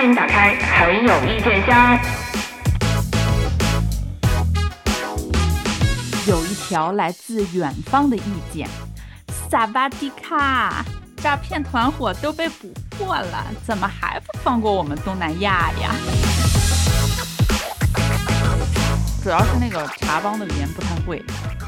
欢迎打开很有意见箱。有一条来自远方的意见：萨瓦迪卡，诈骗团伙都被捕获了，怎么还不放过我们东南亚呀？主要是那个茶帮的语言不太会。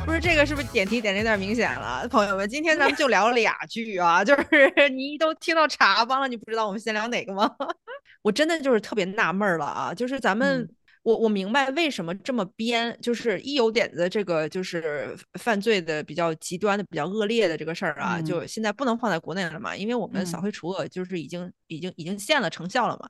不是这个，是不是点题点的有点明显了，朋友们？今天咱们就聊俩剧啊，就是你都听到茶帮了，你不知道我们先聊哪个吗？我真的就是特别纳闷了啊，就是咱们，我我明白为什么这么编，就是一有点子这个就是犯罪的比较极端的、比较恶劣的这个事儿啊，就现在不能放在国内了嘛，因为我们扫黑除恶就是已经已经已经现了成效了嘛。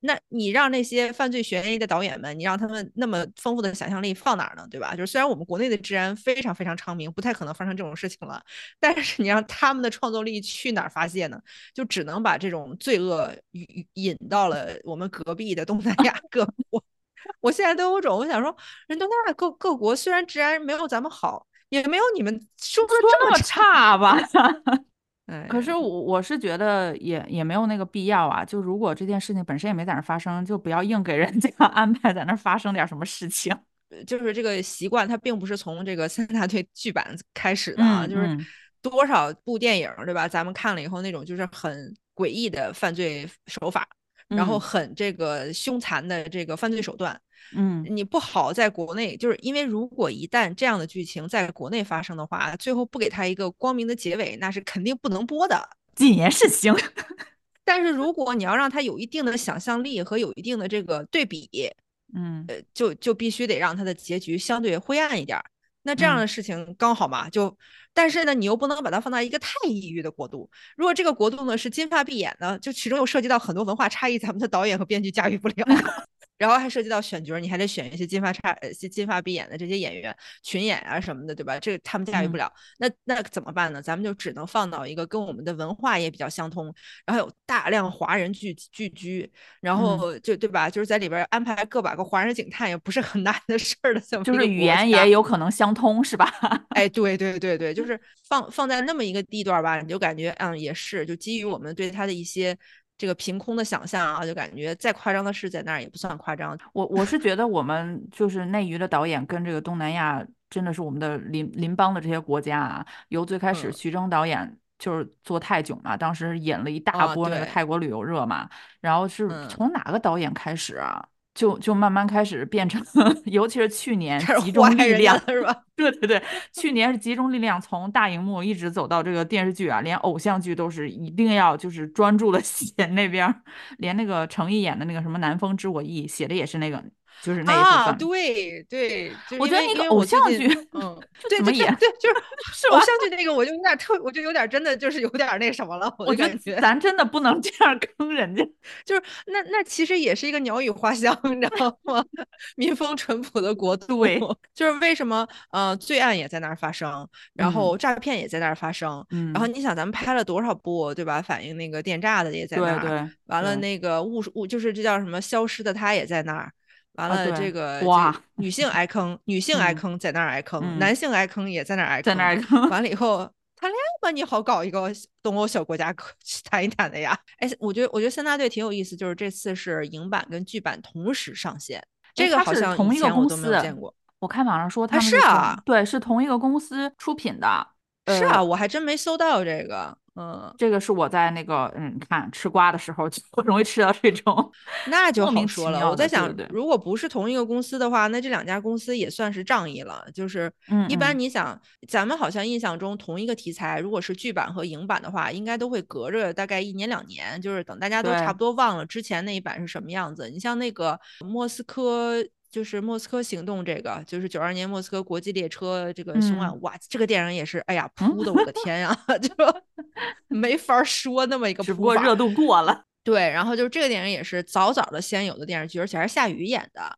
那你让那些犯罪悬疑的导演们，你让他们那么丰富的想象力放哪儿呢？对吧？就是虽然我们国内的治安非常非常昌明，不太可能发生这种事情了，但是你让他们的创作力去哪儿发泄呢？就只能把这种罪恶引引到了我们隔壁的东南亚各国。我现在都有种，我想说，人东南亚各各国虽然治安没有咱们好，也没有你们说的这么差吧。可是我我是觉得也也没有那个必要啊。就如果这件事情本身也没在那发生，就不要硬给人家 安排在那发生点什么事情。就是这个习惯，它并不是从这个三大队剧版开始的啊。就是多少部电影对吧？咱们看了以后，那种就是很诡异的犯罪手法，然后很这个凶残的这个犯罪手段。嗯，你不好在国内，就是因为如果一旦这样的剧情在国内发生的话，最后不给他一个光明的结尾，那是肯定不能播的。谨言慎行，但是如果你要让他有一定的想象力和有一定的这个对比，嗯，呃，就就必须得让他的结局相对灰暗一点。那这样的事情刚好嘛，就，但是呢，你又不能把它放到一个太抑郁的国度。如果这个国度呢是金发碧眼呢，就其中又涉及到很多文化差异，咱们的导演和编剧驾驭不了。然后还涉及到选角，你还得选一些金发差、呃金发碧眼的这些演员群演啊什么的，对吧？这个他们驾驭不了，那那怎么办呢？咱们就只能放到一个跟我们的文化也比较相通，然后有大量华人聚聚居，然后就对吧？就是在里边安排个把个华人警探也不是很难的事儿的，就是语言也有可能相通，是吧？哎，对对对对，就是放放在那么一个地段吧，你就感觉嗯也是，就基于我们对他的一些。这个凭空的想象啊，就感觉再夸张的事在那儿也不算夸张。我我是觉得我们就是内娱的导演跟这个东南亚真的是我们的邻邻邦的这些国家啊。由最开始徐峥导演就是做泰囧嘛，当时演了一大波那个泰国旅游热嘛。然后是从哪个导演开始啊？就就慢慢开始变成，尤其是去年集中力量是吧？对对对，去年是集中力量从大荧幕一直走到这个电视剧啊，连偶像剧都是一定要就是专注的 写那边，连那个程毅演的那个什么《南风知我意》写的也是那个。就是那一部分，对对，我觉得那个偶像剧，嗯，对对对，就是 是偶像剧那个，我就有点特，我就有点真的就是有点那什么了。我觉得咱真的不能这样坑人家，就是那那其实也是一个鸟语花香，你知道吗？民风淳朴的国度，就是为什么呃罪案也在那儿发生，然后诈骗也在那儿发生，然后你想咱们拍了多少部对吧？反映那个电诈的也在那儿，完了那个误误就是这叫什么消失的他也在那儿。完了，这个哇，女性挨坑，女性挨坑在那儿挨坑，男性挨坑也在那儿挨坑，在那儿挨坑。完了以后谈恋爱吧，你好搞一个东欧小国家 谈一谈的呀？哎，我觉得我觉得三大队挺有意思，就是这次是影版跟剧版同时上线，这个好像同一个公司见过。我看网上说他是啊，对，是同一个公司出品的。是啊，我还真没搜到这个。嗯，这个是我在那个嗯，看吃瓜的时候就容易吃到这种，那就好说了。我在想，如果不是同一个公司的话，那这两家公司也算是仗义了。就是，一般你想，咱们好像印象中同一个题材，如果是剧版和影版的话，应该都会隔着大概一年两年，就是等大家都差不多忘了之前那一版是什么样子。你像那个莫斯科。就是莫斯科行动这个，就是九二年莫斯科国际列车这个凶案，哇，这个电影也是，哎呀，扑的我的天呀，就 没法说那么一个，只不过热度过了。对，然后就是这个电影也是早早的先有的电视剧，而且还是夏雨演的。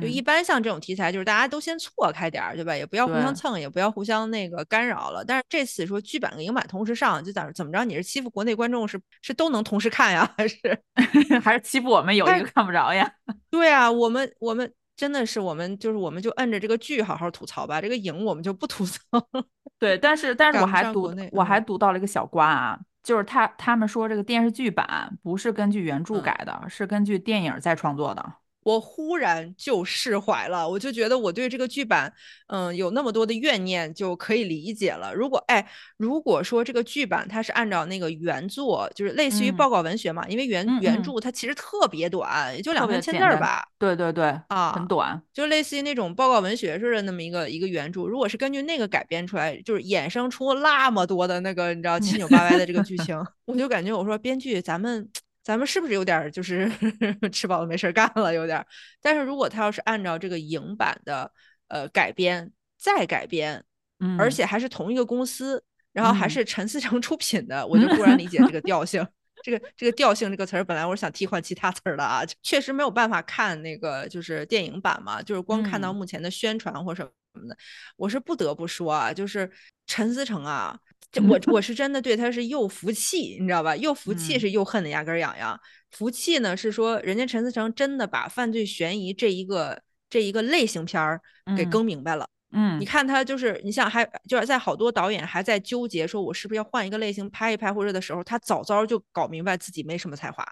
就一般像这种题材，就是大家都先错开点儿，对吧？也不要互相蹭，也不要互相那个干扰了。但是这次说剧版跟影版同时上，就咋怎么着？你是欺负国内观众，是是都能同时看呀？还是 还是欺负我们有一个看不着呀？对啊，我们我们。真的是我们就是我们就摁着这个剧好好吐槽吧，这个影我们就不吐槽。对，但是但是我还读我还读到了一个小瓜啊，就是他他们说这个电视剧版不是根据原著改的，是根据电影再创作的。我忽然就释怀了，我就觉得我对这个剧版，嗯，有那么多的怨念就可以理解了。如果哎，如果说这个剧版它是按照那个原作，就是类似于报告文学嘛，因为原原著它其实特别短，也就两三千字儿吧。对对对，啊，很短，就类似于那种报告文学似的那么一个一个原著。如果是根据那个改编出来，就是衍生出那么多的那个你知道七扭八歪的这个剧 情，我就感觉我说编剧咱们。咱们是不是有点就是 吃饱了没事干了？有点。但是如果他要是按照这个影版的呃改编再改编，嗯，而且还是同一个公司，然后还是陈思诚出品的，我就 忽然理解这个调性。这个这个调性这个词儿，本来我是想替换其他词儿的啊，确实没有办法看那个就是电影版嘛，就是光看到目前的宣传或什么的，我是不得不说啊，就是陈思诚啊。我我是真的对他是又服气，你知道吧？又服气是又恨的牙根痒痒。服气呢是说，人家陈思诚真的把犯罪悬疑这一个这一个类型片儿给更明白了。嗯，你看他就是，你像还就是在好多导演还在纠结说，我是不是要换一个类型拍一拍或者的时候，他早早就搞明白自己没什么才华，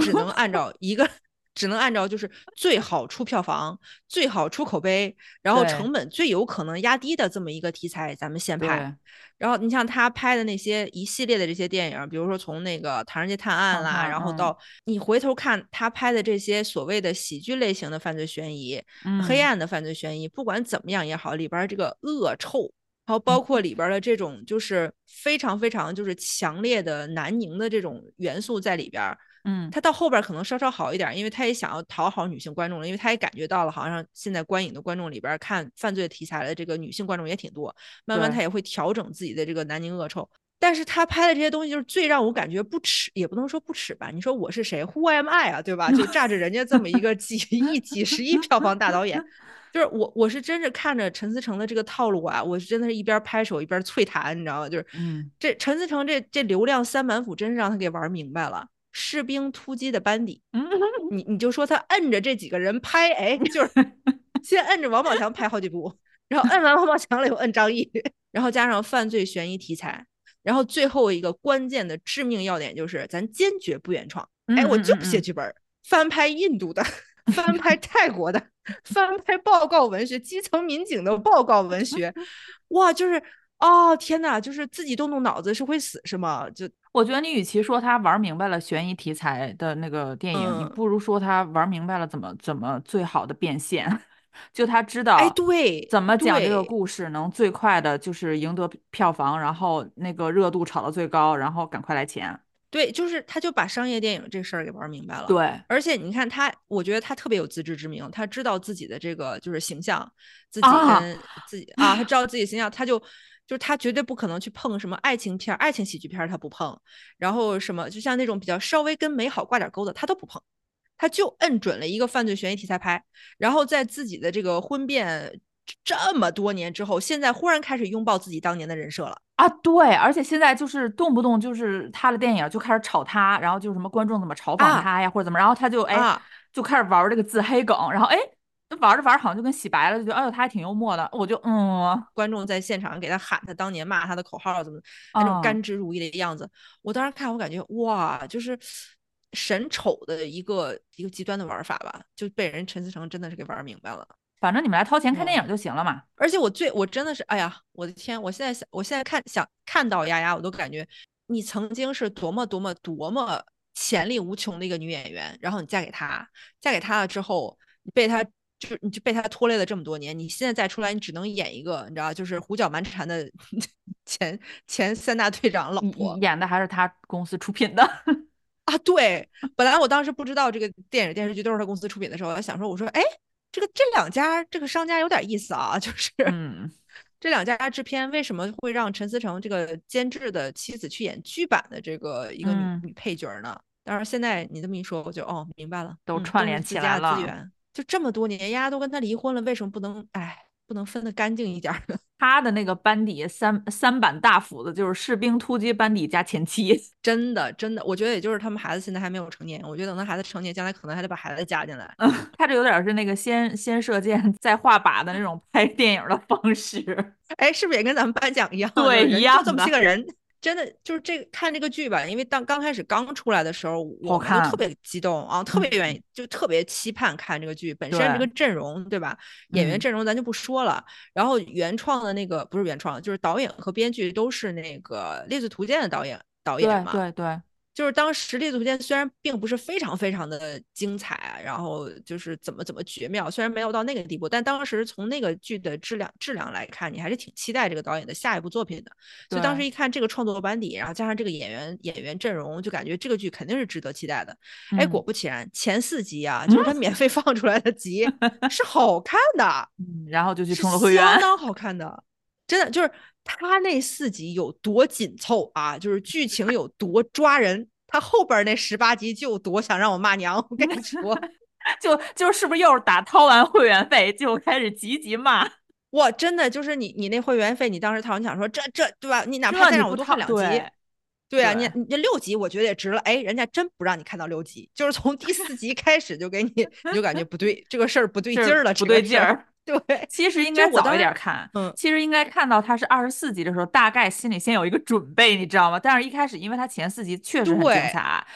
只能按 照一个。只能按照就是最好出票房、最好出口碑，然后成本最有可能压低的这么一个题材，咱们先拍。然后你像他拍的那些一系列的这些电影，比如说从那个《唐人街探案》啦，然后到你回头看他拍的这些所谓的喜剧类型的犯罪悬疑、黑暗的犯罪悬疑，不管怎么样也好，里边这个恶臭，然后包括里边的这种就是非常非常就是强烈的南宁的这种元素在里边。嗯，他到后边可能稍稍好一点，因为他也想要讨好女性观众了，因为他也感觉到了，好像现在观影的观众里边看犯罪题材的这个女性观众也挺多，慢慢他也会调整自己的这个南宁恶臭。但是他拍的这些东西，就是最让我感觉不耻，也不能说不耻吧？你说我是谁？Who am I 啊？对吧？就炸着人家这么一个几亿、几十亿票房大导演，就是我，我是真是看着陈思诚的这个套路啊，我是真的是一边拍手一边啐痰，你知道吗？就是，嗯，这陈思诚这这流量三板斧，真是让他给玩明白了。士兵突击的班底，你你就说他摁着这几个人拍，哎，就是 先摁着王宝强拍好几部，然后摁完王宝强了又摁张译，然后加上犯罪悬疑题材，然后最后一个关键的致命要点就是咱坚决不原创，哎，我就不写剧本，翻拍印度的，翻拍泰国的，翻拍报告文学，基层民警的报告文学，哇，就是哦天哪，就是自己动动脑子是会死是吗？就。我觉得你与其说他玩明白了悬疑题材的那个电影，你不如说他玩明白了怎么怎么最好的变现。就他知道，哎，对，怎么讲这个故事能最快的就是赢得票房，然后那个热度炒到最高，然后赶快来钱。对，就是他就把商业电影这事儿给玩明白了。对，而且你看他，我觉得他特别有自知之明，他知道自己的这个就是形象，自己跟自己啊，他知道自己形象，他就。就是他绝对不可能去碰什么爱情片、爱情喜剧片，他不碰。然后什么，就像那种比较稍微跟美好挂点钩的，他都不碰。他就摁准了一个犯罪悬疑题材拍。然后在自己的这个婚变这么多年之后，现在忽然开始拥抱自己当年的人设了啊！对，而且现在就是动不动就是他的电影就开始炒他，然后就什么观众怎么嘲讽他呀，或者怎么，然后他就哎就开始玩这个自黑梗，然后哎。玩着玩着好像就跟洗白了，就觉得哎呦他还挺幽默的，我就嗯，观众在现场给他喊他当年骂他的口号怎么那种甘之如饴的样子，我当时看我感觉哇，就是神丑的一个一个极端的玩法吧，就被人陈思诚真的是给玩明白了。反正你们来掏钱看电影就行了嘛。而且我最我真的是哎呀，我的天，我现在想我现在看想看到丫丫，我都感觉你曾经是多么多么多么潜力无穷的一个女演员，然后你嫁给他，嫁给他了之后你被他。就是你就被他拖累了这么多年，你现在再出来，你只能演一个，你知道，就是胡搅蛮缠的前前三大队长老婆，演的还是他公司出品的 啊。对，本来我当时不知道这个电影电视剧都是他公司出品的时候，我想说，我说，哎，这个这两家这个商家有点意思啊，就是这两家制片为什么会让陈思诚这个监制的妻子去演剧版的这个一个女女配角呢？但是现在你这么一说，我就哦明白了，都串联起来了。就这么多年，丫丫都跟他离婚了，为什么不能哎，不能分得干净一点呢？他的那个班底三三板大斧子就是士兵突击班底加前妻，真的真的，我觉得也就是他们孩子现在还没有成年，我觉得等他孩子成年，将来可能还得把孩子加进来。他这有点是那个先先射箭再画靶的那种拍电影的方式，哎，是不是也跟咱们颁奖一样？对，一样就这么些个人。真的就是这个看这个剧吧，因为当刚开始刚出来的时候，我看特别激动啊，特别愿意，就特别期盼看这个剧。本身这个阵容，对吧？演员阵容咱就不说了。然后原创的那个不是原创，就是导演和编剧都是那个《猎罪图鉴》的导演导演嘛。对对。就是当时《猎足间》虽然并不是非常非常的精彩，然后就是怎么怎么绝妙，虽然没有到那个地步，但当时从那个剧的质量质量来看，你还是挺期待这个导演的下一部作品的。所以当时一看这个创作班底，然后加上这个演员演员阵容，就感觉这个剧肯定是值得期待的。哎，果不其然，前四集啊，就是他免费放出来的集 是好看的，嗯，然后就去充了会员，相当好看的，真的就是。他那四集有多紧凑啊？就是剧情有多抓人，他后边那十八集就多想让我骂娘。我跟你说，就就是不是又是打掏完会员费就开始急急骂？哇，真的就是你你那会员费，你当时掏，你想说这这对吧？你哪怕再让我多看两集，对啊，你你六集我觉得也值了。哎，人家真不让你看到六集，就是从第四集开始就给你，你就感觉不对，这个事儿不对劲儿了，不对劲儿。对，其实应该早一点看。嗯，其实应该看到它是二十四集的时候，大概心里先有一个准备，你知道吗？但是一开始，因为它前四集确实很精彩，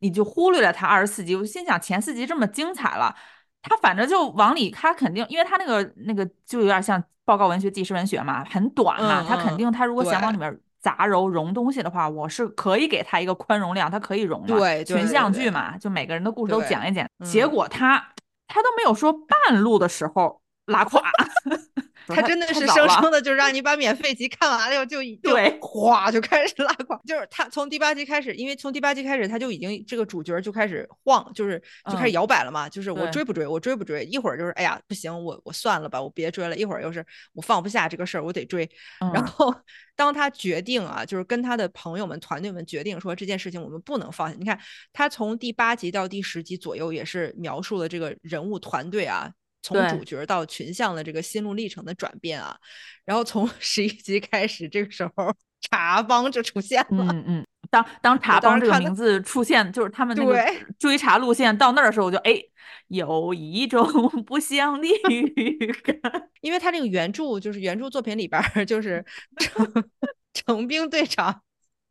你就忽略了它二十四集。我心想，前四集这么精彩了，他反正就往里，他肯定，因为他那个那个就有点像报告文学、纪实文学嘛，很短嘛，他肯定他如果想往里面杂糅融东西的话，我是可以给他一个宽容量，他可以融的。对，群像剧嘛，就每个人的故事都讲一讲。结果他他都没有说半路的时候。拉垮，他 真的是生生的，就让你把免费集看完了以后，就对哗就开始拉垮。就是他从第八集开始，因为从第八集开始他就已经这个主角就开始晃，就是就开始摇摆了嘛。就是我追不追，我追不追？一会儿就是哎呀不行，我我算了吧，我别追了。一会儿又是我放不下这个事儿，我得追。然后当他决定啊，就是跟他的朋友们、团队们决定说这件事情我们不能放下。你看他从第八集到第十集左右，也是描述了这个人物团队啊。从主角到群像的这个心路历程的转变啊，然后从 十一集开始，这个时候茶帮就出现了。嗯嗯，当当茶帮这个名字出现，就是他们那个追查路线到那儿的时候，我就哎，有一种 不祥的预感。因为他这个原著就是原著作品里边，就是成成兵队长，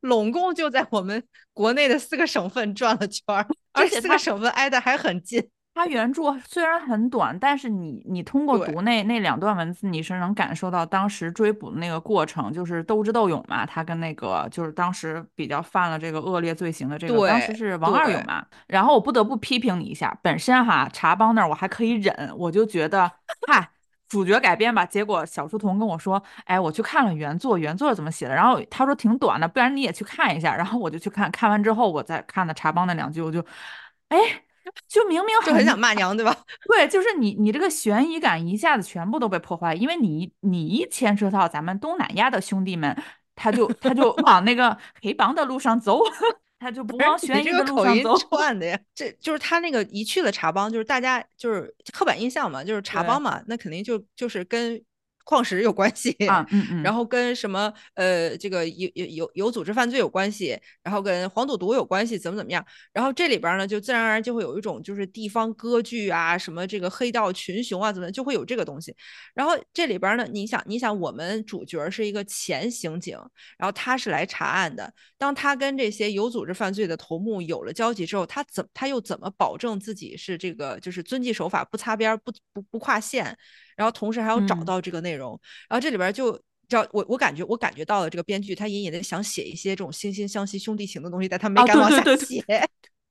拢共就在我们国内的四个省份转了圈儿，而且四个省份挨得还很近。它原著虽然很短，但是你你通过读那那两段文字，你是能感受到当时追捕的那个过程，就是斗智斗勇嘛。他跟那个就是当时比较犯了这个恶劣罪行的这个，当时是王二勇嘛。然后我不得不批评你一下，本身哈茶帮那儿我还可以忍，我就觉得嗨主角改编吧。结果小书童跟我说，哎，我去看了原作，原作怎么写的？然后他说挺短的，不然你也去看一下。然后我就去看，看完之后我再看的茶帮那两句，我就哎。就明明就很想骂娘，对吧？对，就是你，你这个悬疑感一下子全部都被破坏，因为你，你一牵扯到咱们东南亚的兄弟们，他就他就往那个黑帮的路上走，他就不往悬疑的路上走。串的呀，这就是他那个一去了茶帮，就是大家就是刻板印象嘛，就是茶帮嘛，那肯定就就是跟。矿石有关系 啊，嗯嗯，然后跟什么呃这个有有有有组织犯罪有关系，然后跟黄赌毒有关系，怎么怎么样？然后这里边呢，就自然而然就会有一种就是地方割据啊，什么这个黑道群雄啊，怎么就会有这个东西。然后这里边呢，你想你想，我们主角是一个前刑警，然后他是来查案的。当他跟这些有组织犯罪的头目有了交集之后，他怎他又怎么保证自己是这个就是遵纪守法，不擦边，不不不跨线？然后同时还要找到这个内容，然后这里边就叫我我感觉我感觉到了这个编剧他隐隐的想写一些这种惺惺相惜兄弟情的东西，但他没敢往下写，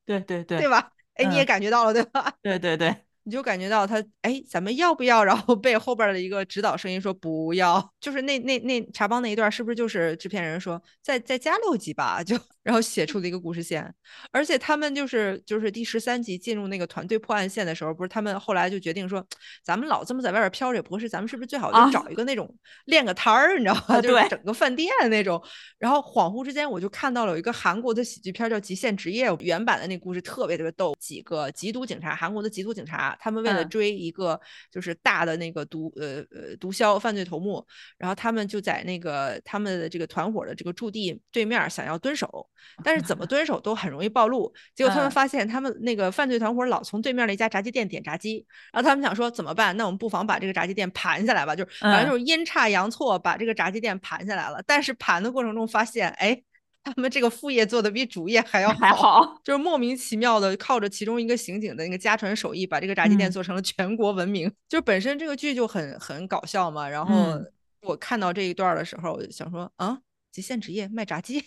对对对，对吧？哎，你也感觉到了对吧？对对对。你就感觉到他，哎，咱们要不要？然后被后边的一个指导声音说不要，就是那那那茶帮那一段，是不是就是制片人说再再加六集吧？就然后写出了一个故事线，而且他们就是就是第十三集进入那个团队破案线的时候，不是他们后来就决定说，咱们老这么在外边飘着也不合适，咱们是不是最好就找一个那种练个摊儿，你知道吗？就是整个饭店那种。然后恍惚之间，我就看到了有一个韩国的喜剧片叫《极限职业》，原版的那故事特别特别逗，几个缉毒警察，韩国的缉毒警察。他们为了追一个就是大的那个毒呃呃毒枭犯罪头目，然后他们就在那个他们的这个团伙的这个驻地对面想要蹲守，但是怎么 蹲守都很容易暴露。结果他们发现他们那个犯罪团伙老从对面的一家炸鸡店点炸鸡，然后他们想说怎么办？那我们不妨把这个炸鸡店盘下来吧，就是反正就是阴差阳错把这个炸鸡店盘下来了。但是盘的过程中发现，哎。他们这个副业做的比主业还要还好，就是莫名其妙的靠着其中一个刑警的那个家传手艺，把这个炸鸡店做成了全国闻名。就是本身这个剧就很很搞笑嘛，然后我看到这一段的时候，我就想说啊，极限职业卖炸鸡。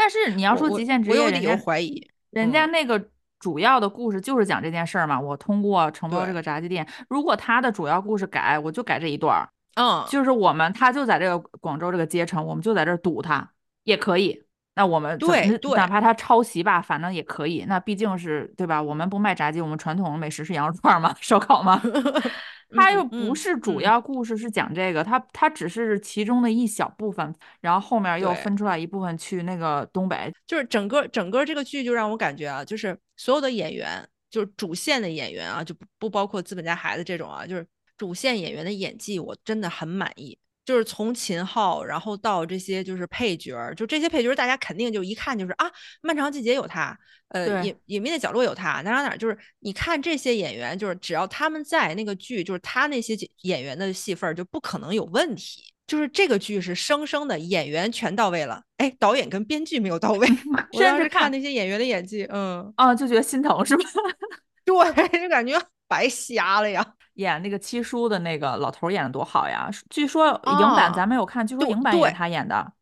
但是你要说极限职业，我有理由怀疑，人家那个主要的故事就是讲这件事儿嘛。我通过承包这个炸鸡店，如果他的主要故事改，我就改这一段儿。嗯，就是我们他就在这个广州这个街城，我们就在这儿堵他也可以。那我们对对，哪怕他抄袭吧，反正也可以。那毕竟是对吧？我们不卖炸鸡，我们传统美食是羊肉串嘛，烧烤嘛。他又不是主要故事，是讲这个，他他只是其中的一小部分，然后后面又分出来一部分去那个东北。就是整个整个这个剧就让我感觉啊，就是所有的演员，就是主线的演员啊，就不不包括资本家孩子这种啊，就是主线演员的演技，我真的很满意。就是从秦昊，然后到这些就是配角儿，就这些配角儿，大家肯定就一看就是啊，漫长季节有他，呃，隐隐秘的角落有他，哪哪哪，就是你看这些演员，就是只要他们在那个剧，就是他那些演员的戏份儿就不可能有问题。就是这个剧是生生的演员全到位了，哎，导演跟编剧没有到位。我当时看那些演员的演技，嗯啊，就觉得心疼是吧？对，就感觉白瞎了呀。演那个七叔的那个老头演的多好呀！据说影版咱没有看，据说影版也是他演的，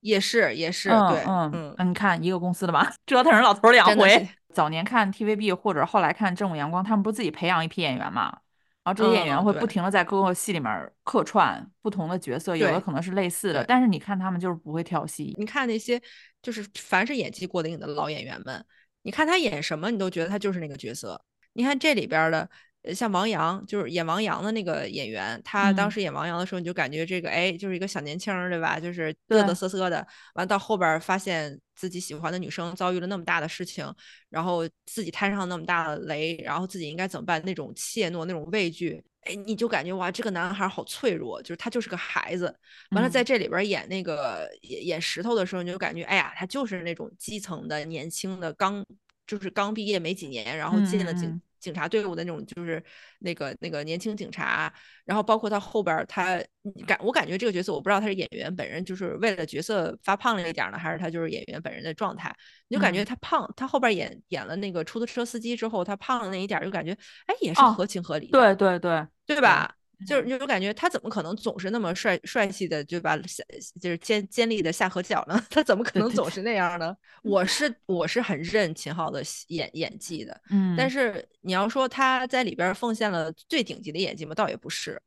也是也是，对，嗯嗯，你看一个公司的吧，折腾人老头两回。早年看 TVB 或者后来看正午阳光，他们不是自己培养一批演员嘛？然后这些演员会不停的在各个戏里面客串不同的角色，有的可能是类似的，但是你看他们就是不会跳戏。你看那些就是凡是演技过的瘾的老演员们，你看他演什么，你都觉得他就是那个角色。你看这里边的。像王阳，就是演王阳的那个演员，他当时演王阳的时候，你就感觉这个哎，就是一个小年轻，对吧？就是嘚嘚瑟瑟的。完到后边发现自己喜欢的女生遭遇了那么大的事情，然后自己摊上那么大的雷，然后自己应该怎么办？那种怯懦，那种畏惧，哎，你就感觉哇，这个男孩好脆弱，就是他就是个孩子。完了，在这里边演那个演演石头的时候，你就感觉哎呀，他就是那种基层的年轻的，刚就是刚毕业没几年，然后进了警。警察队伍的那种，就是那个那个年轻警察，然后包括他后边，他感我感觉这个角色，我不知道他是演员本人就是为了角色发胖了一点呢，还是他就是演员本人的状态，你就感觉他胖，他后边演演了那个出租车司机之后，他胖了那一点，就感觉哎也是合情合理，对对对，对。吧？就是就感觉他怎么可能总是那么帅帅气的，就把下就是尖尖利的下颌角呢？他怎么可能总是那样呢？我是我是很认秦昊的演演技的，嗯，但是你要说他在里边奉献了最顶级的演技嘛，倒也不是。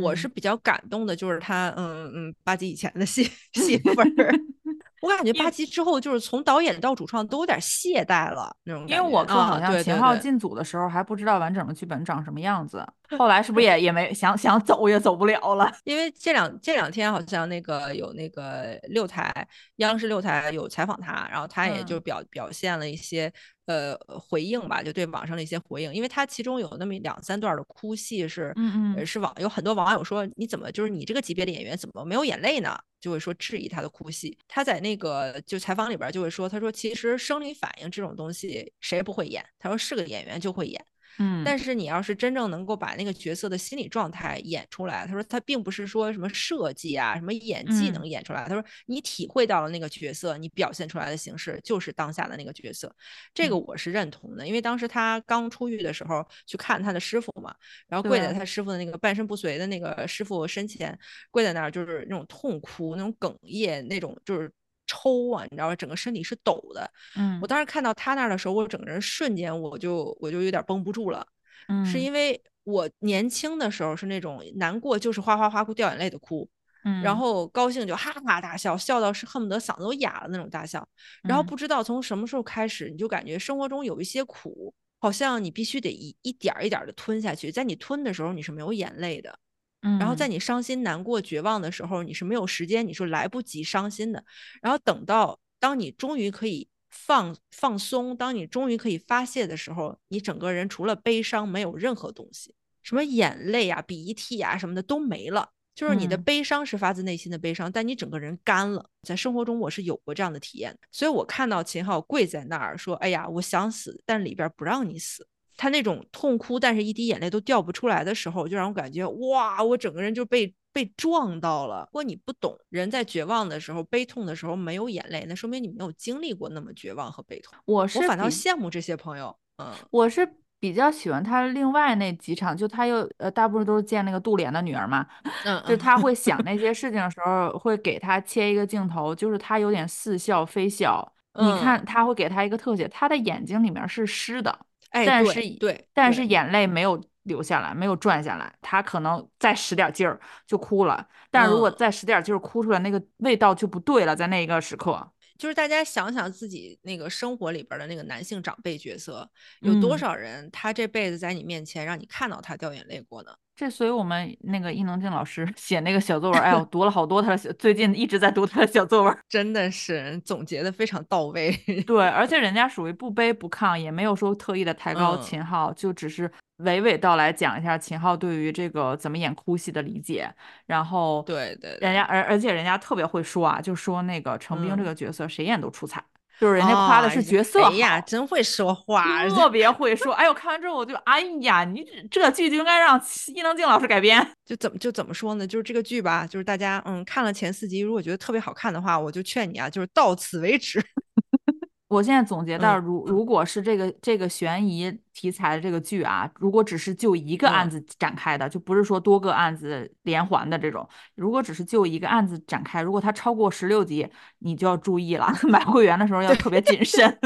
我是比较感动的，就是他，嗯嗯，八集以前的戏 戏份儿。我感觉八集之后，就是从导演到主创都有点懈怠了那种。因为我看好像秦昊进组的时候还不知道完整的剧本长什么样子，后来是不是也也没想想走也走不了了？因为这两这两天好像那个有那个六台央视六台有采访他，然后他也就表表现了一些。呃，回应吧，就对网上的一些回应，因为他其中有那么两三段的哭戏是，嗯嗯，是网有很多网友说，你怎么就是你这个级别的演员怎么没有眼泪呢？就会说质疑他的哭戏。他在那个就采访里边就会说，他说其实生理反应这种东西谁不会演？他说是个演员就会演。嗯，但是你要是真正能够把那个角色的心理状态演出来，他说他并不是说什么设计啊、什么演技能演出来，他说你体会到了那个角色，你表现出来的形式就是当下的那个角色，这个我是认同的。因为当时他刚出狱的时候去看他的师傅嘛，然后跪在他师傅的那个半身不遂的那个师傅身前，跪在那儿就是那种痛哭、那种哽咽、那种就是。抽啊，你知道吧？整个身体是抖的。嗯，我当时看到他那儿的时候，我整个人瞬间我就我就有点绷不住了。嗯，是因为我年轻的时候是那种难过就是哗哗哗哭掉眼泪的哭，嗯，然后高兴就哈哈大笑，笑到是恨不得嗓子都哑了那种大笑。然后不知道从什么时候开始，你就感觉生活中有一些苦，好像你必须得一一点一点的吞下去，在你吞的时候你是没有眼泪的。然后在你伤心、难过、绝望的时候，你是没有时间，你是来不及伤心的。然后等到当你终于可以放放松，当你终于可以发泄的时候，你整个人除了悲伤，没有任何东西，什么眼泪啊、鼻涕啊什么的都没了。就是你的悲伤是发自内心的悲伤，但你整个人干了。在生活中，我是有过这样的体验，所以我看到秦昊跪在那儿说：“哎呀，我想死，但里边不让你死。”他那种痛哭，但是一滴眼泪都掉不出来的时候，就让我感觉哇，我整个人就被被撞到了。如果你不懂，人在绝望的时候、悲痛的时候没有眼泪，那说明你没有经历过那么绝望和悲痛。我是我反倒羡慕这些朋友。嗯，我是比较喜欢他另外那几场，就他又呃，大部分都是见那个杜莲的女儿嘛，嗯，就他会想那些事情的时候，会给他切一个镜头，就是他有点似笑非笑。你看他会给他一个特写，他的眼睛里面是湿的，哎，但是对，但是眼泪没有流下来，没有转下来，他可能再使点劲儿就哭了。但如果再使点劲儿哭出来，那个味道就不对了，在那一个时刻。就是大家想想自己那个生活里边的那个男性长辈角色，有多少人他这辈子在你面前让你看到他掉眼泪过呢？这所以我们那个伊能静老师 写那个小作文，哎呦，读了好多他的，最近一直在读他的小作文，真的是总结的非常到位。对，而且人家属于不卑不亢，也没有说特意的抬高秦昊，就只是娓娓道来讲一下秦昊对于这个怎么演哭戏的理解。然后对对，人家而而且人家特别会说啊，就说那个程兵这个角色谁演都出彩。就是人家夸的是角色哎呀，真会说话，特别会说。哎呦，看完之后我就，哎呀，你这剧就应该让伊能静老师改编。就怎么就怎么说呢？就是这个剧吧，就是大家嗯看了前四集，如果觉得特别好看的话，我就劝你啊，就是到此为止。我现在总结到，如如果是这个这个悬疑题材的这个剧啊，如果只是就一个案子展开的，就不是说多个案子连环的这种，如果只是就一个案子展开，如果它超过十六集，你就要注意了，买会员的时候要特别谨慎。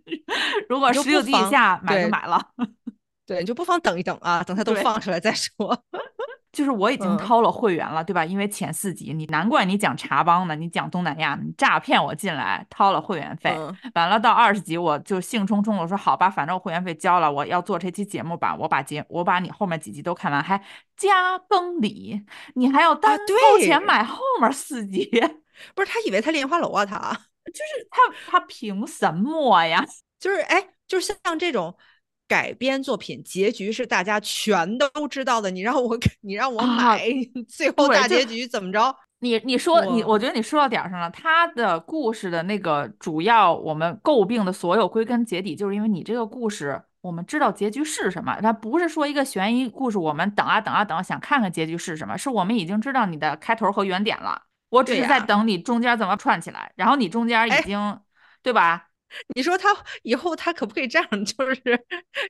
如果十六集以下买就买了，对，你就不妨等一等啊，等它都放出来再说。就是我已经掏了会员了，对吧？因为前四集你难怪你讲茶帮呢，你讲东南亚，你诈骗我进来掏了会员费，完了到二十集我就兴冲冲的说好吧，反正我会员费交了，我要做这期节目吧，我把节我把你后面几集都看完，还加更礼，你还要单掏钱买后面四集？不是他以为他莲花楼啊，他就是他他凭什么呀？就是哎，就是像这种。改编作品结局是大家全都知道的，你让我你让我买，最后大结局怎么着？你你说你，我觉得你说到点儿上了。他的故事的那个主要我们诟病的所有，归根结底就是因为你这个故事，我们知道结局是什么。它不是说一个悬疑故事，我们等啊等啊等，想看看结局是什么，是我们已经知道你的开头和原点了。我只是在等你中间怎么串起来，然后你中间已经，对吧？你说他以后他可不可以这样？就是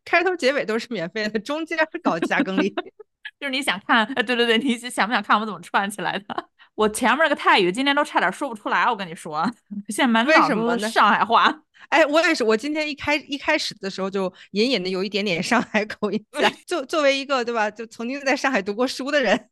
开头结尾都是免费的，中间搞加更 力。就是你想看，对对对，你想不想看我怎么串起来的？我前面那个泰语今天都差点说不出来，我跟你说，现在满脑子上海话。哎，我也是，我今天一开一开始的时候就隐隐的有一点点上海口音在。作作为一个对吧，就曾经在上海读过书的人，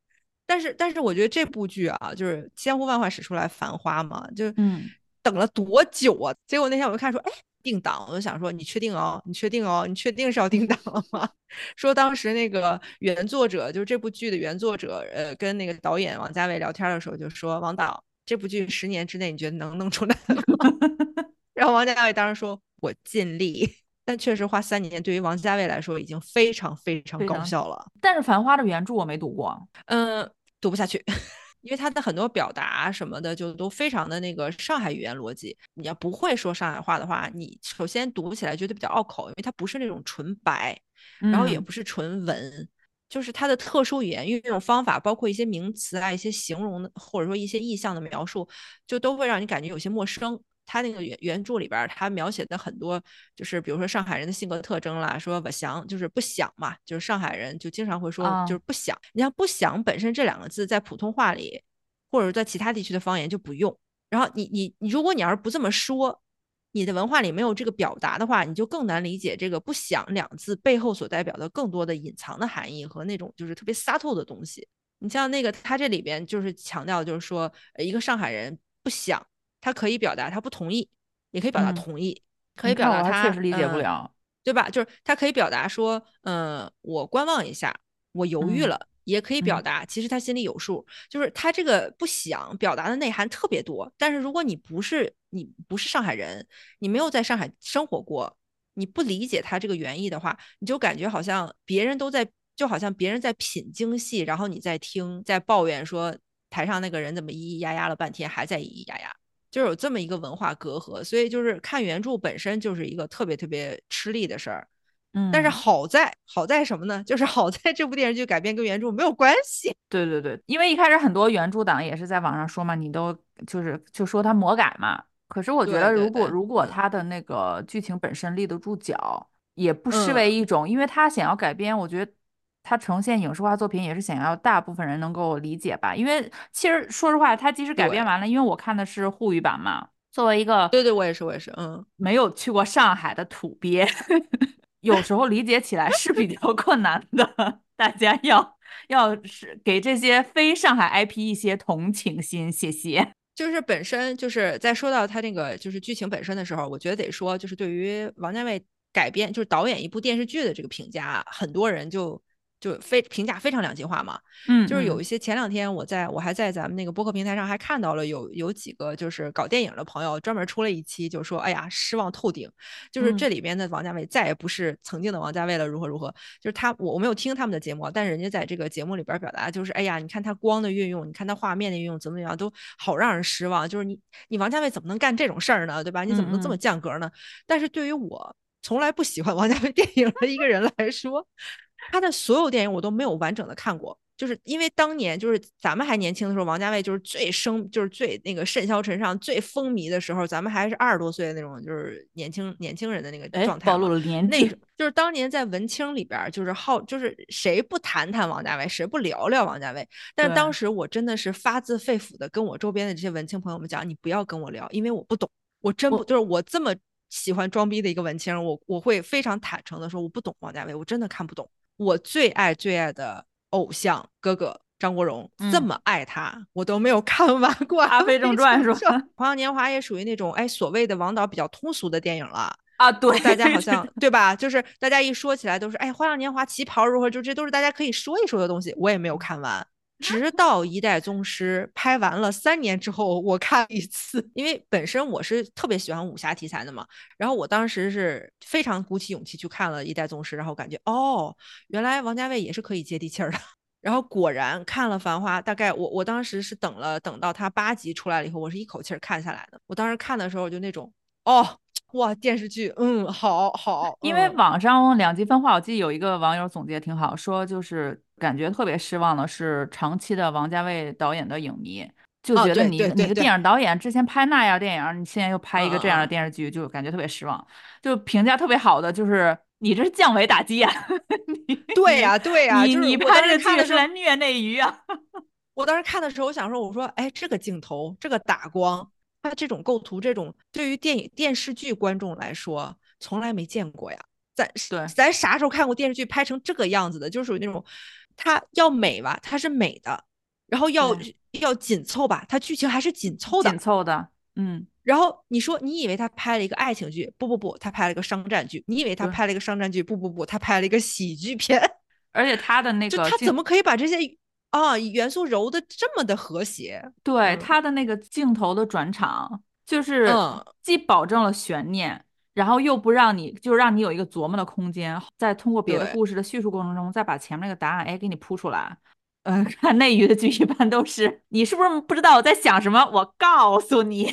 但是但是我觉得这部剧啊，就是千呼万唤始出来繁花嘛，就嗯。等了多久啊？结果那天我就看说，哎，定档，我就想说，你确定哦？你确定哦？你确定是要定档了吗？说当时那个原作者，就是这部剧的原作者，呃，跟那个导演王家卫聊天的时候就说，王导，这部剧十年之内你觉得能弄出来吗？然后王家卫当时说，我尽力。但确实花三年，对于王家卫来说已经非常非常高效了。但是《繁花》的原著我没读过，嗯，读不下去。因为他的很多表达什么的，就都非常的那个上海语言逻辑。你要不会说上海话的话，你首先读起来觉得比较拗口，因为它不是那种纯白，然后也不是纯文，就是它的特殊语言运用方法，包括一些名词啊、一些形容的，或者说一些意象的描述，就都会让你感觉有些陌生。他那个原原著里边，他描写的很多就是，比如说上海人的性格特征啦，说不想就是不想嘛，就是上海人就经常会说就是不想。你像不想本身这两个字在普通话里，或者在其他地区的方言就不用。然后你你你，如果你要是不这么说，你的文化里没有这个表达的话，你就更难理解这个不想两字背后所代表的更多的隐藏的含义和那种就是特别洒透的东西。你像那个他这里边就是强调就是说，一个上海人不想。他可以表达他不同意，也可以表达同意，可以表达他确实理解不了，对吧？就是他可以表达说，嗯，我观望一下，我犹豫了，也可以表达其实他心里有数。就是他这个不想表达的内涵特别多。但是如果你不是你不是上海人，你没有在上海生活过，你不理解他这个原意的话，你就感觉好像别人都在，就好像别人在品京戏，然后你在听，在抱怨说台上那个人怎么咿咿呀呀了半天还在咿咿呀呀。就是有这么一个文化隔阂，所以就是看原著本身就是一个特别特别吃力的事儿。嗯，但是好在好在什么呢？就是好在这部电视剧改编跟原著没有关系。对对对，因为一开始很多原著党也是在网上说嘛，你都就是就说他魔改嘛。可是我觉得，如果如果他的那个剧情本身立得住脚，也不失为一种，因为他想要改编，我觉得他呈现影视化作品也是想要大部分人能够理解吧。因为其实说实话，它即使改编完了，因为我看的是沪语版嘛，作为一个对对，我也是我也是，嗯，没有去过上海的土鳖，有时候理解起来是比较困难的。大家要要是给这些非上海 IP 一些同情心，谢谢。就是本身就是在说到他那个就是剧情本身的时候，我觉得得说，就是对于王家卫改编就是导演一部电视剧的这个评价，很多人就。就非评价非常两极化嘛，嗯，就是有一些前两天我在我还在咱们那个播客平台上还看到了有有几个就是搞电影的朋友专门出了一期，就说哎呀失望透顶，就是这里边的王家卫再也不是曾经的王家卫了，如何如何，就是他我我没有听他们的节目，但是人家在这个节目里边表达就是哎呀，你看他光的运用，你看他画面的运用怎么怎么样都好让人失望，就是你你王家卫怎么能干这种事儿呢，对吧？你怎么能这么降格呢？但是对于我从来不喜欢王家卫电影的一个人来说。他的所有电影我都没有完整的看过，就是因为当年就是咱们还年轻的时候，王家卫就是最生就是最那个甚嚣尘上、最风靡的时候，咱们还是二十多岁的那种，就是年轻年轻人的那个状态。暴露了年纪。那就是当年在文青里边，就是好，就是谁不谈谈王家卫，谁不聊聊王家卫。但当时我真的是发自肺腑的跟我周边的这些文青朋友们讲，你不要跟我聊，因为我不懂，我真不就是我这么喜欢装逼的一个文青，我我会非常坦诚的说，我不懂王家卫，我真的看不懂。我最爱最爱的偶像哥哥张国荣，这么爱他，我都没有看完过《阿飞正传》是吧？《花样年华》也属于那种哎所谓的王导比较通俗的电影了啊。对，大家好像对吧？就是大家一说起来都是哎，《花样年华》旗袍如何？就这都是大家可以说一说的东西。我也没有看完。直到《一代宗师》拍完了三年之后，我看一次，因为本身我是特别喜欢武侠题材的嘛。然后我当时是非常鼓起勇气去看了《一代宗师》，然后感觉哦，原来王家卫也是可以接地气儿的。然后果然看了《繁花》，大概我我当时是等了等到它八集出来了以后，我是一口气儿看下来的。我当时看的时候就那种哦。哇，电视剧，嗯，好好，因为网上两极分化，我记得有一个网友总结挺好，说就是感觉特别失望的是长期的王家卫导演的影迷，就觉得你你个电影导演之前拍那样电影，你现在又拍一个这样的电视剧，就感觉特别失望。就评价特别好的就是你这是降维打击啊！对呀，对呀，你你拍这个剧是来虐内娱啊！我当时看的时候，我想说，我说，哎，这个镜头，这个打光。他这种构图，这种对于电影电视剧观众来说，从来没见过呀。咱对，咱啥时候看过电视剧拍成这个样子的？就属于那种，它要美吧，它是美的，然后要要紧凑吧，它剧情还是紧凑的，紧凑的，嗯。然后你说，你以为他拍了一个爱情剧？不不不，他拍了一个商战剧。你以为他拍了一个商战剧？不不不，他拍了一个喜剧片。而且他的那个，他怎么可以把这些？啊，元素揉的这么的和谐，对他的那个镜头的转场，就是既保证了悬念，然后又不让你，就让你有一个琢磨的空间，再通过别的故事的叙述过程中，再把前面那个答案哎给你铺出来。嗯，看内娱的剧一般都是，你是不是不知道我在想什么？我告诉你。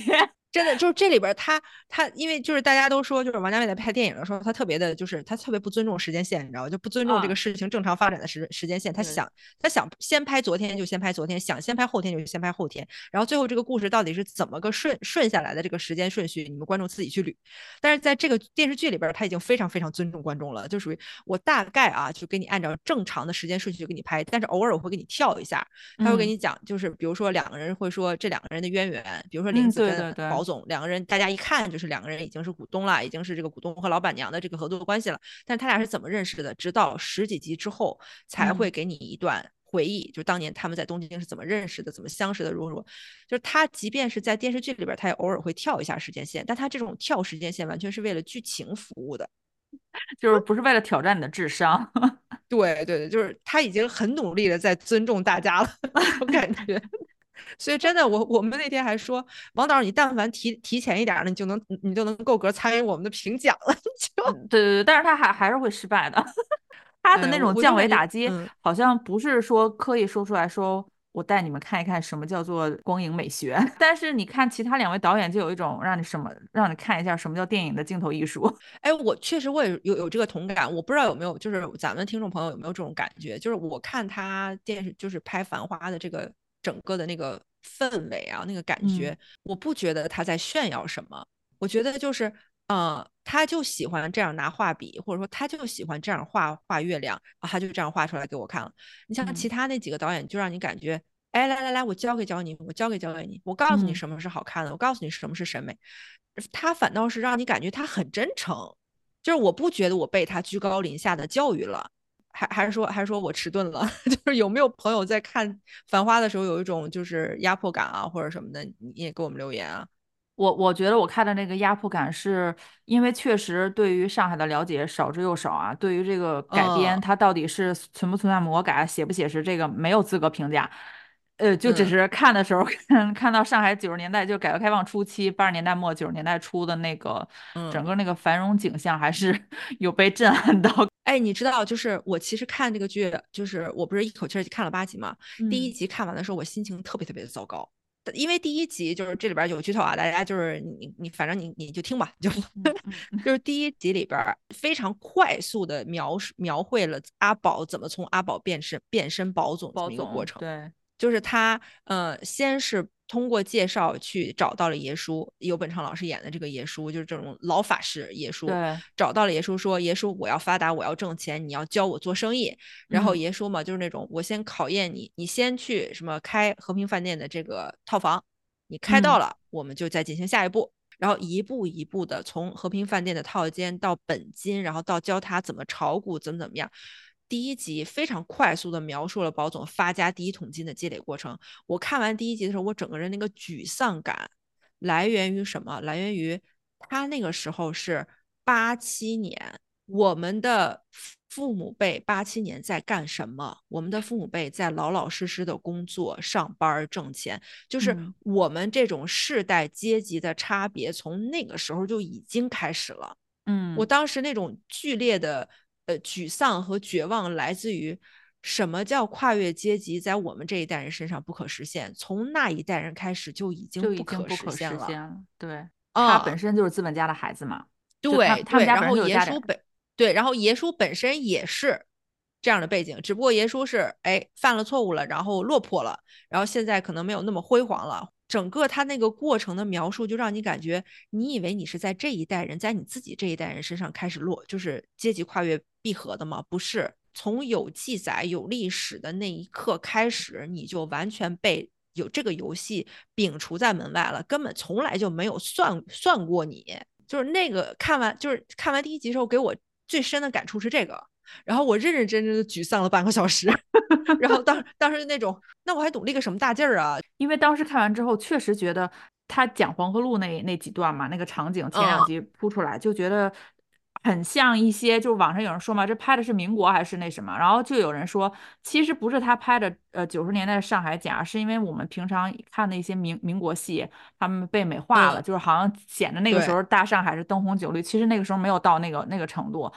真的就是这里边他他因为就是大家都说就是王家卫在拍电影的时候他特别的就是他特别不尊重时间线你知道吗就不尊重这个事情正常发展的时时间线他想他想先拍昨天就先拍昨天想先拍后天就先拍后天然后最后这个故事到底是怎么个顺顺下来的这个时间顺序你们观众自己去捋。但是在这个电视剧里边他已经非常非常尊重观众了就属于我大概啊就给你按照正常的时间顺序给你拍但是偶尔我会给你跳一下他会给你讲就是比如说两个人会说这两个人的渊源比如说林子跟宝。总两个人，大家一看就是两个人已经是股东了，已经是这个股东和老板娘的这个合作关系了。但他俩是怎么认识的？直到十几集之后才会给你一段回忆，就当年他们在东京是怎么认识的，怎么相识的，如何如何。就是他即便是在电视剧里边，他也偶尔会跳一下时间线，但他这种跳时间线完全是为了剧情服务的，就是不是为了挑战你的智商。对对对，就是他已经很努力的在尊重大家了，我感觉。所以真的，我我们那天还说，王导，你但凡提提前一点儿，你就能你就能够格参与我们的评奖了。就对对对，但是他还还是会失败的。他的那种降维打击，好像不是说刻意说出来说我带你们看一看什么叫做光影美学。但是你看其他两位导演，就有一种让你什么，让你看一下什么叫电影的镜头艺术。哎，我确实我也有有这个同感，我不知道有没有，就是咱们听众朋友有没有这种感觉？就是我看他电视，就是拍《繁花》的这个整个的那个氛围啊，那个感觉，我不觉得他在炫耀什么，我觉得就是。呃，他就喜欢这样拿画笔，或者说他就喜欢这样画画月亮啊，他就这样画出来给我看了。你像其他那几个导演，就让你感觉，哎，来来来，我教给教你，我教给教给你，我告诉你什么是好看的，我告诉你什么是审美。他反倒是让你感觉他很真诚，就是我不觉得我被他居高临下的教育了，还还是说还是说我迟钝了？就是有没有朋友在看《繁花》的时候有一种就是压迫感啊，或者什么的，你也给我们留言啊。我我觉得我看的那个压迫感，是因为确实对于上海的了解少之又少啊。对于这个改编，它到底是存不存在魔改、写不写实，这个没有资格评价。呃，就只是看的时候看 看到上海九十年代，就改革开放初期、八十年代末、九十年代初的那个整个那个繁荣景象，还是 有被震撼到。哎，你知道，就是我其实看这个剧，就是我不是一口气看了八集嘛。第一集看完的时候，我心情特别特别的糟糕。因为第一集就是这里边有剧透啊，大家就是你你反正你你就听吧，就 就是第一集里边非常快速的描述描绘了阿宝怎么从阿宝变身变身宝总这么一个过程，对，就是他呃先是。通过介绍去找到了爷叔，尤本昌老师演的这个爷叔，就是这种老法师爷叔。对，找到了爷叔说：“爷叔，我要发达，我要挣钱，你要教我做生意。”然后爷叔嘛，就是那种我先考验你，你先去什么开和平饭店的这个套房，你开到了，我们就再进行下一步。然后一步一步的从和平饭店的套间到本金，然后到教他怎么炒股，怎么怎么样。第一集非常快速的描述了宝总发家第一桶金的积累过程。我看完第一集的时候，我整个人那个沮丧感来源于什么？来源于他那个时候是八七年，我们的父母辈八七年在干什么？我们的父母辈在老老实实的工作、上班挣钱，就是我们这种世代阶级的差别从那个时候就已经开始了。嗯，我当时那种剧烈的。呃，沮丧和绝望来自于什么叫跨越阶级，在我们这一代人身上不可实现，从那一代人开始就已经不可实现了。对，他本身就是资本家的孩子嘛。对，他们家然后爷叔本对，然后爷叔本身也是这样的背景，只不过爷叔是哎犯了错误了，然后落魄了，然后现在可能没有那么辉煌了。整个他那个过程的描述，就让你感觉，你以为你是在这一代人，在你自己这一代人身上开始落，就是阶级跨越闭合的吗？不是，从有记载、有历史的那一刻开始，你就完全被有这个游戏摒除在门外了，根本从来就没有算算过你。就是那个看完，就是看完第一集之后，给我最深的感触是这个。然后我认认真真的沮丧了半个小时，然后当当时那种，那我还努力个什么大劲儿啊？因为当时看完之后，确实觉得他讲黄河路那那几段嘛，那个场景前两集铺出来，就觉得很像一些，就是网上有人说嘛，这拍的是民国还是那什么？然后就有人说，其实不是他拍的，呃，九十年代的上海甲，是因为我们平常看的一些民民国戏，他们被美化了，就是好像显得那个时候大上海是灯红酒绿，其实那个时候没有到那个那个程度。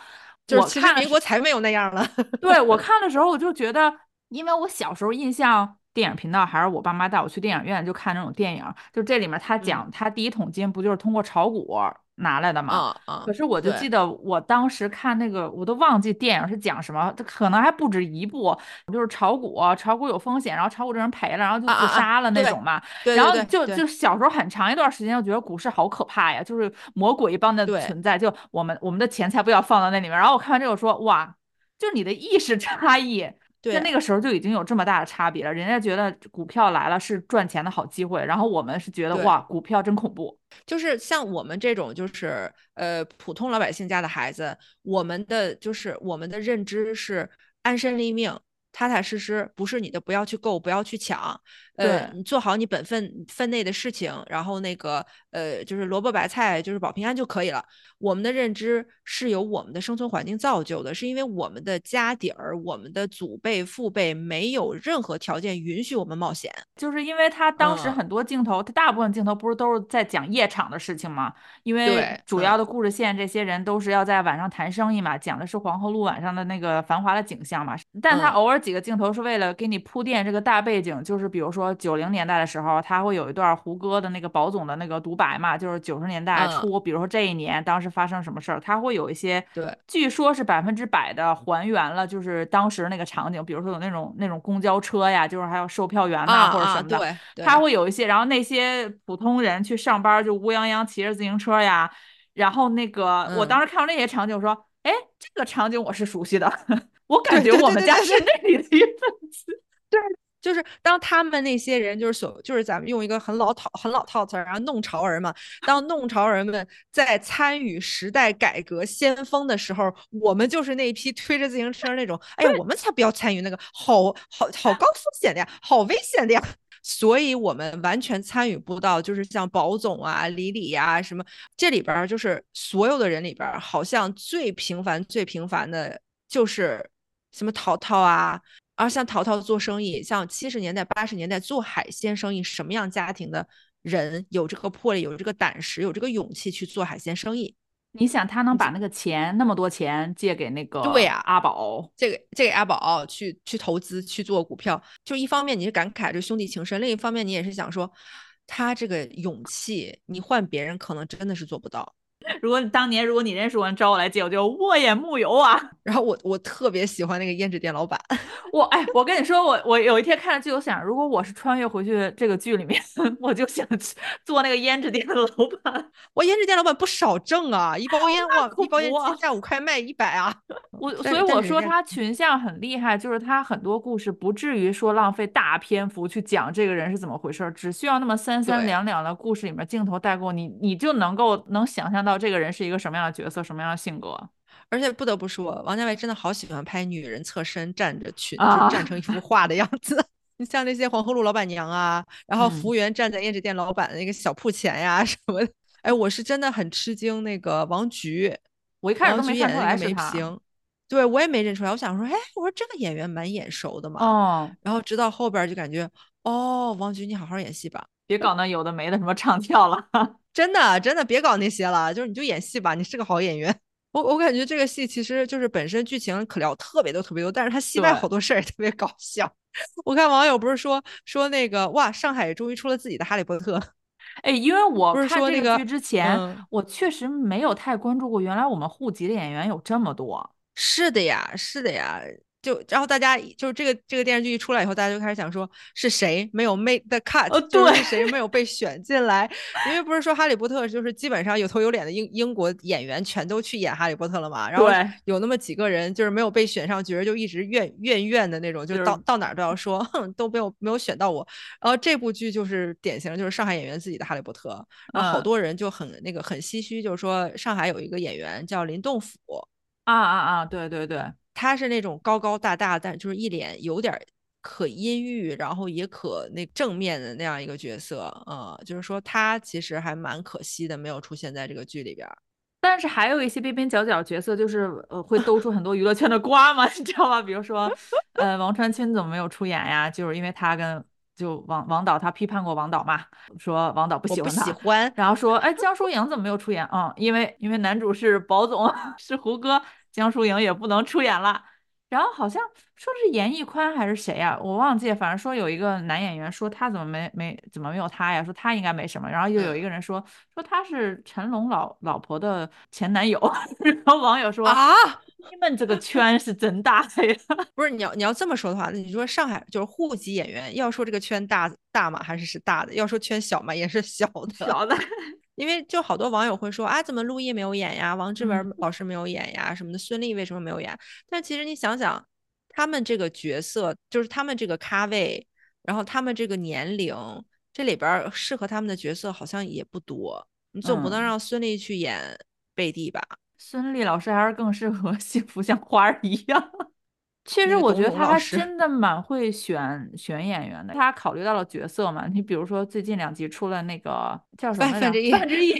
就是其实民国才没有那样了。对我看的时候，我就觉得，因为我小时候印象，电影频道还是我爸妈带我去电影院就看那种电影，就这里面他讲他第一桶金不就是通过炒股。拿来的嘛，可是我就记得我当时看那个，我都忘记电影是讲什么，它可能还不止一部，就是炒股，炒股有风险，然后炒股这人赔了，然后就自杀了那种嘛。然后就就小时候很长一段时间，我觉得股市好可怕呀，就是魔鬼一般的存在，就我们我们的钱财不要放到那里面。然后我看完这个说，哇，就是你的意识差异。在那个时候就已经有这么大的差别了，人家觉得股票来了是赚钱的好机会，然后我们是觉得哇，股票真恐怖。就是像我们这种就是呃普通老百姓家的孩子，我们的就是我们的认知是安身立命。踏踏实实不是你的，不要去够，不要去抢。呃，你做好你本分分内的事情，然后那个呃，就是萝卜白菜，就是保平安就可以了。我们的认知是由我们的生存环境造就的，是因为我们的家底儿、我们的祖辈、父辈没有任何条件允许我们冒险。就是因为他当时很多镜头，他大部分镜头不是都是在讲夜场的事情吗？因为主要的故事线，这些人都是要在晚上谈生意嘛，讲的是黄河路晚上的那个繁华的景象嘛。但他偶尔几个镜头是为了给你铺垫这个大背景，就是比如说九零年代的时候，他会有一段胡歌的那个保总的那个独白。嘛，就是九十年代初，比如说这一年，当时发生什么事儿，他会有一些，对，据说是百分之百的还原了，就是当时那个场景，比如说有那种那种公交车呀，就是还有售票员呐或者什么的，他会有一些，然后那些普通人去上班就乌泱泱骑着自行车呀，然后那个我当时看到那些场景，我说，哎，这个场景我是熟悉的，我感觉我们家是那里的一份子，对。就是当他们那些人，就是所，就是咱们用一个很老套、很老套词儿，然后弄潮儿嘛。当弄潮儿们在参与时代改革先锋的时候，我们就是那一批推着自行车那种。哎呀，我们才不要参与那个，好好好高风险的呀，好危险的呀。所以我们完全参与不到，就是像保总啊、李李呀什么，这里边就是所有的人里边，好像最平凡、最平凡的，就是什么淘淘啊。而像淘淘做生意，像七十年代、八十年代做海鲜生意，什么样家庭的人有这个魄力、有这个胆识、有这个勇气去做海鲜生意？你想，他能把那个钱那么多钱借给那个对呀阿宝，借给借给阿宝去去投资去做股票，就一方面你是感慨这兄弟情深，另一方面你也是想说，他这个勇气，你换别人可能真的是做不到。如果当年如果你认识我，找我来借，我就我也木有啊。然后我我特别喜欢那个胭脂店老板。我哎，我跟你说，我我有一天看了剧，我想，如果我是穿越回去这个剧里面，我就想做那个胭脂店的老板。我胭脂店老板不少挣啊，一包烟 哇，一包烟七价五块卖一百啊。我所以我说他群像很厉害，就是他很多故事不至于说浪费大篇幅去讲这个人是怎么回事，只需要那么三三两两的故事里面镜头带过你，你就能够能想象到。这个人是一个什么样的角色，什么样的性格？而且不得不说，王家卫真的好喜欢拍女人侧身站着裙，就站成一幅画的样子。你像那些黄河路老板娘啊，然后服务员站在胭脂店老板的那个小铺前呀什么的。哎，我是真的很吃惊，那个王菊，我一开始都没看出来是他。对，我也没认出来。我想说，哎，我说这个演员蛮眼熟的嘛。哦。然后直到后边就感觉，哦，王菊，你好好演戏吧，别搞那有的没的什么唱跳了。真的，真的别搞那些了，就是你就演戏吧，你是个好演员。我我感觉这个戏其实就是本身剧情可聊特别多特别多，但是他戏外好多事儿也特别搞笑。我看网友不是说说那个哇，上海终于出了自己的哈利波特。哎，因为我看这个剧之前，我确实没有太关注过，原来我们户籍的演员有这么多。是的呀，是的呀。就然后大家就是这个这个电视剧一出来以后，大家就开始想说是谁没有 make the cut，就是谁没有被选进来？因为不是说哈利波特就是基本上有头有脸的英英国演员全都去演哈利波特了嘛？然后有那么几个人就是没有被选上角，就一直怨怨怨的那种，就到到哪都要说，哼，都没有没有选到我。然后这部剧就是典型，就是上海演员自己的哈利波特，然后好多人就很那个很唏嘘，就是说上海有一个演员叫林栋甫，啊啊啊，对对对。他是那种高高大大，但就是一脸有点可阴郁，然后也可那正面的那样一个角色，呃，就是说他其实还蛮可惜的，没有出现在这个剧里边。但是还有一些边边角角角色，就是呃会兜出很多娱乐圈的瓜嘛，你知道吗？比如说，呃，王传君怎么没有出演呀？就是因为他跟就王王导他批判过王导嘛，说王导不喜欢他，喜欢。然后说，哎，江疏影怎么没有出演？嗯，因为因为男主是宝总，是胡歌。江疏影也不能出演了，然后好像说是严屹宽还是谁呀？我忘记，反正说有一个男演员说他怎么没没怎么没有他呀？说他应该没什么。然后又有一个人说说他是成龙老老婆的前男友。然后网友说啊，你们这个圈是真大呀！不是你要你要这么说的话，那你说上海就是户籍演员，要说这个圈大大嘛，还是是大的？要说圈小嘛，也是小的。小的。因为就好多网友会说啊，怎么陆毅没有演呀？王志文老师没有演呀？什么的？孙俪为什么没有演？但其实你想想，他们这个角色，就是他们这个咖位，然后他们这个年龄，这里边适合他们的角色好像也不多。你总不能让孙俪去演贝蒂吧？孙俪老师还是更适合 幸福像花儿一样。其实我觉得他还真的蛮会选选演员的，他考虑到了角色嘛。你比如说最近两集出了那个叫什么范志毅，范志毅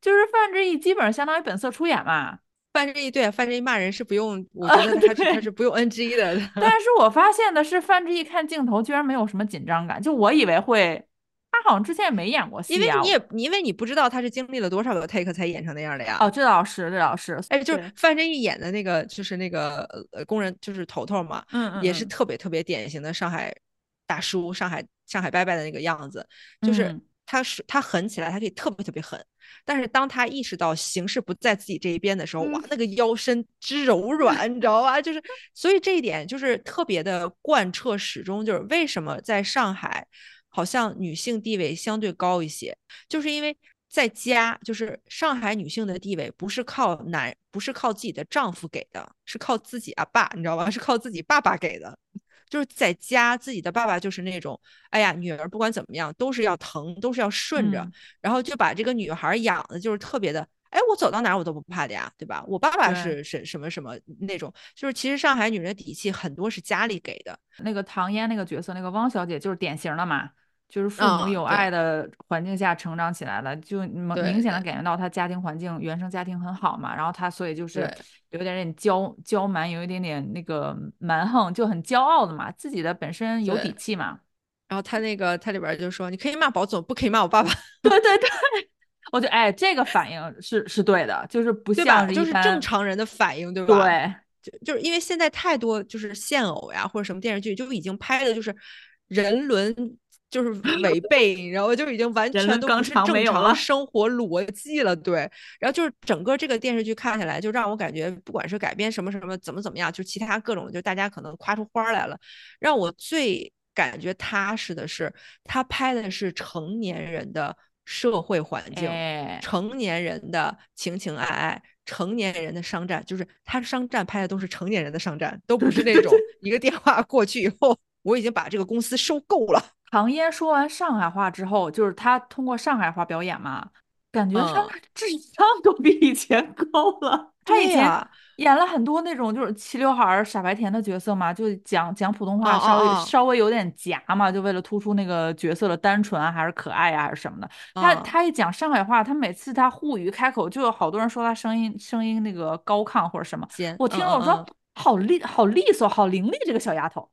就是范志毅，基本上相当于本色出演嘛。范志毅对范志毅骂人是不用，我觉得他是 他是不用 NG 的。但是我发现的是范志毅看镜头居然没有什么紧张感，就我以为会。他好像之前也没演过戏，因为你也因为你不知道他是经历了多少个 take 才演成那样的呀。哦，这倒是，这倒是。哎，就是范振义演的那个，就是那个呃工人，就是头头嘛，嗯嗯，也是特别特别典型的上海大叔，上海上海伯伯的那个样子。就是他是他狠起来，他可以特别特别狠，但是当他意识到形势不在自己这一边的时候，哇，那个腰身之柔软，你知道吧？就是所以这一点就是特别的贯彻始终，就是为什么在上海。好像女性地位相对高一些，就是因为在家，就是上海女性的地位不是靠男，不是靠自己的丈夫给的，是靠自己啊爸，你知道吧？是靠自己爸爸给的。就是在家，自己的爸爸就是那种，哎呀，女儿不管怎么样都是要疼，都是要顺着，然后就把这个女孩养的就是特别的，哎，我走到哪我都不怕的呀，对吧？我爸爸是什什么什么那种，就是其实上海女人的底气很多是家里给的。那个唐嫣那个角色，那个汪小姐就是典型的嘛。就是父母有爱的环境下成长起来了，就明明显的感觉到他家庭环境原生家庭很好嘛，然后他所以就是有点点娇娇蛮，有一点点那个蛮横，就很骄傲的嘛，自己的本身有底气嘛。然后他那个他里边就说，你可以骂宝总，不可以骂我爸爸。对对对，我觉得哎，这个反应是是对的，就是不像是就是正常人的反应，对吧？对，就就是因为现在太多就是现偶呀或者什么电视剧就已经拍的就是人伦。就是违背，然后就已经完全都不是正常生活逻辑了，对。然后就是整个这个电视剧看下来，就让我感觉，不管是改编什么什么，怎么怎么样，就其他各种，就大家可能夸出花来了。让我最感觉踏实的是，他拍的是成年人的社会环境，成年人的情情爱爱，成年人的商战，就是他商战拍的都是成年人的商战，都不是那种 一个电话过去以后，我已经把这个公司收购了。唐嫣说完上海话之后，就是她通过上海话表演嘛，感觉她智商都比以前高了。她以前演了很多那种就是齐刘海儿傻白甜的角色嘛，就讲讲普通话稍微稍微有点夹嘛，就为了突出那个角色的单纯啊，还是可爱呀，还是什么的。她她一讲上海话，她每次她沪语开口，就有好多人说她声音声音那个高亢或者什么。我听了我说好利好利索好伶俐这个小丫头。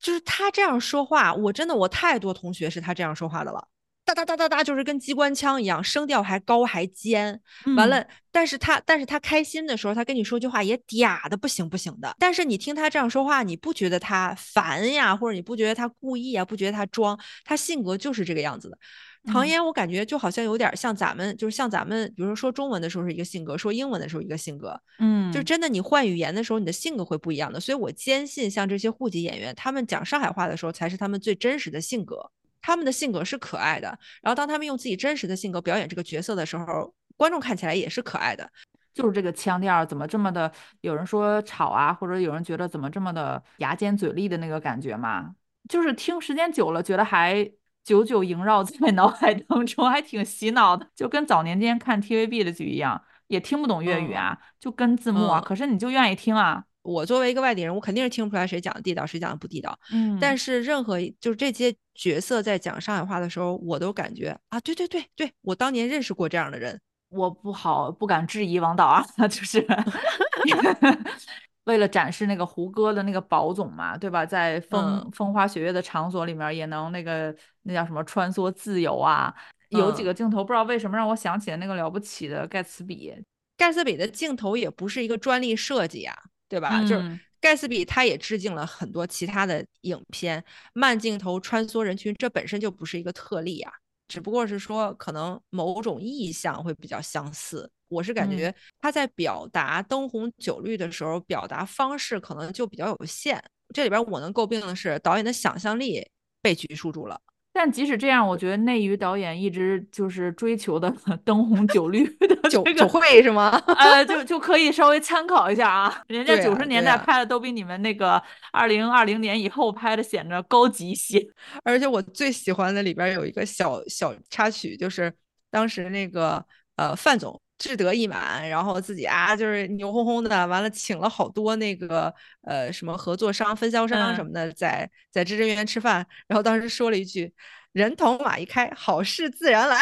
就是他这样说话，我真的我太多同学是他这样说话的了，哒哒哒哒哒，就是跟机关枪一样，声调还高还尖。完了，但是他但是他开心的时候，他跟你说句话也嗲的不行不行的。但是你听他这样说话，你不觉得他烦呀，或者你不觉得他故意啊，不觉得他装，他性格就是这个样子的。唐嫣，我感觉就好像有点像咱们，就是像咱们，比如说说中文的时候是一个性格，说英文的时候一个性格，嗯，就真的你换语言的时候，你的性格会不一样的。所以我坚信，像这些户籍演员，他们讲上海话的时候，才是他们最真实的性格。他们的性格是可爱的，然后当他们用自己真实的性格表演这个角色的时候，观众看起来也是可爱的。就是这个腔调怎么这么的，有人说吵啊，或者有人觉得怎么这么的牙尖嘴利的那个感觉嘛，就是听时间久了，觉得还。久久萦绕在脑海当中，还挺洗脑的，就跟早年间看 TVB 的剧一样，也听不懂粤语啊，就跟字幕啊，可是你就愿意听啊。我作为一个外地人，我肯定是听不出来谁讲的地道，谁讲的不地道。嗯，但是任何就是这些角色在讲上海话的时候，我都感觉啊，对对对对，我当年认识过这样的人，我不好不敢质疑王导啊，就是。为了展示那个胡歌的那个宝总嘛，对吧？在风风花雪月的场所里面，也能那个那叫什么穿梭自由啊？有几个镜头，不知道为什么让我想起了那个了不起的盖茨比。盖茨比的镜头也不是一个专利设计啊，对吧？就是盖茨比他也致敬了很多其他的影片，慢镜头穿梭人群，这本身就不是一个特例啊，只不过是说可能某种意象会比较相似。我是感觉他在表达灯红酒绿的时候，表达方式可能就比较有限。这里边我能诟病的是导演的想象力被拘束住了。但即使这样，我觉得内娱导演一直就是追求的 灯红酒绿的 酒酒会是吗？呃，就就可以稍微参考一下啊。人家九十年代拍的都比你们那个二零二零年以后拍的显得高级一些。而且我最喜欢的里边有一个小小插曲，就是当时那个呃范总。志得意满，然后自己啊就是牛哄哄的，完了请了好多那个呃什么合作商、分销商什么的，在在知真园吃饭，然后当时说了一句“人头马一开，好事自然来”，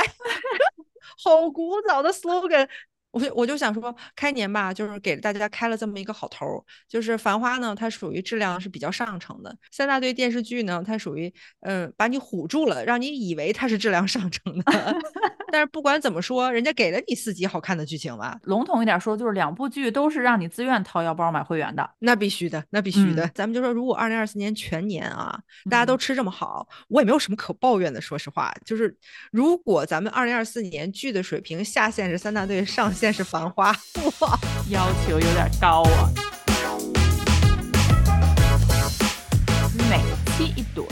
好古早的 slogan。我就我就想说，开年吧，就是给大家开了这么一个好头儿。就是《繁花》呢，它属于质量是比较上乘的；三大队电视剧呢，它属于嗯把你唬住了，让你以为它是质量上乘的。但是不管怎么说，人家给了你四集好看的剧情吧。笼统一点说，就是两部剧都是让你自愿掏腰包买会员的。那必须的，那必须的。咱们就说，如果二零二四年全年啊，大家都吃这么好，我也没有什么可抱怨的。说实话，就是如果咱们二零二四年剧的水平下限是三大队，上线是繁花，哇，要求有点高啊。每期一怼。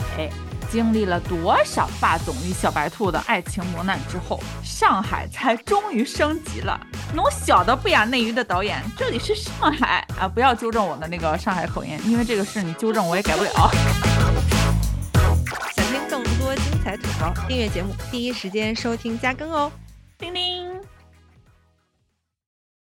经历了多少霸总与小白兔的爱情磨难之后，上海才终于升级了。侬晓得不雅内娱的导演，这里是上海啊！不要纠正我的那个上海口音，因为这个事你纠正我也改不了。想听更多精彩吐槽，订阅节目，第一时间收听加更哦！叮叮。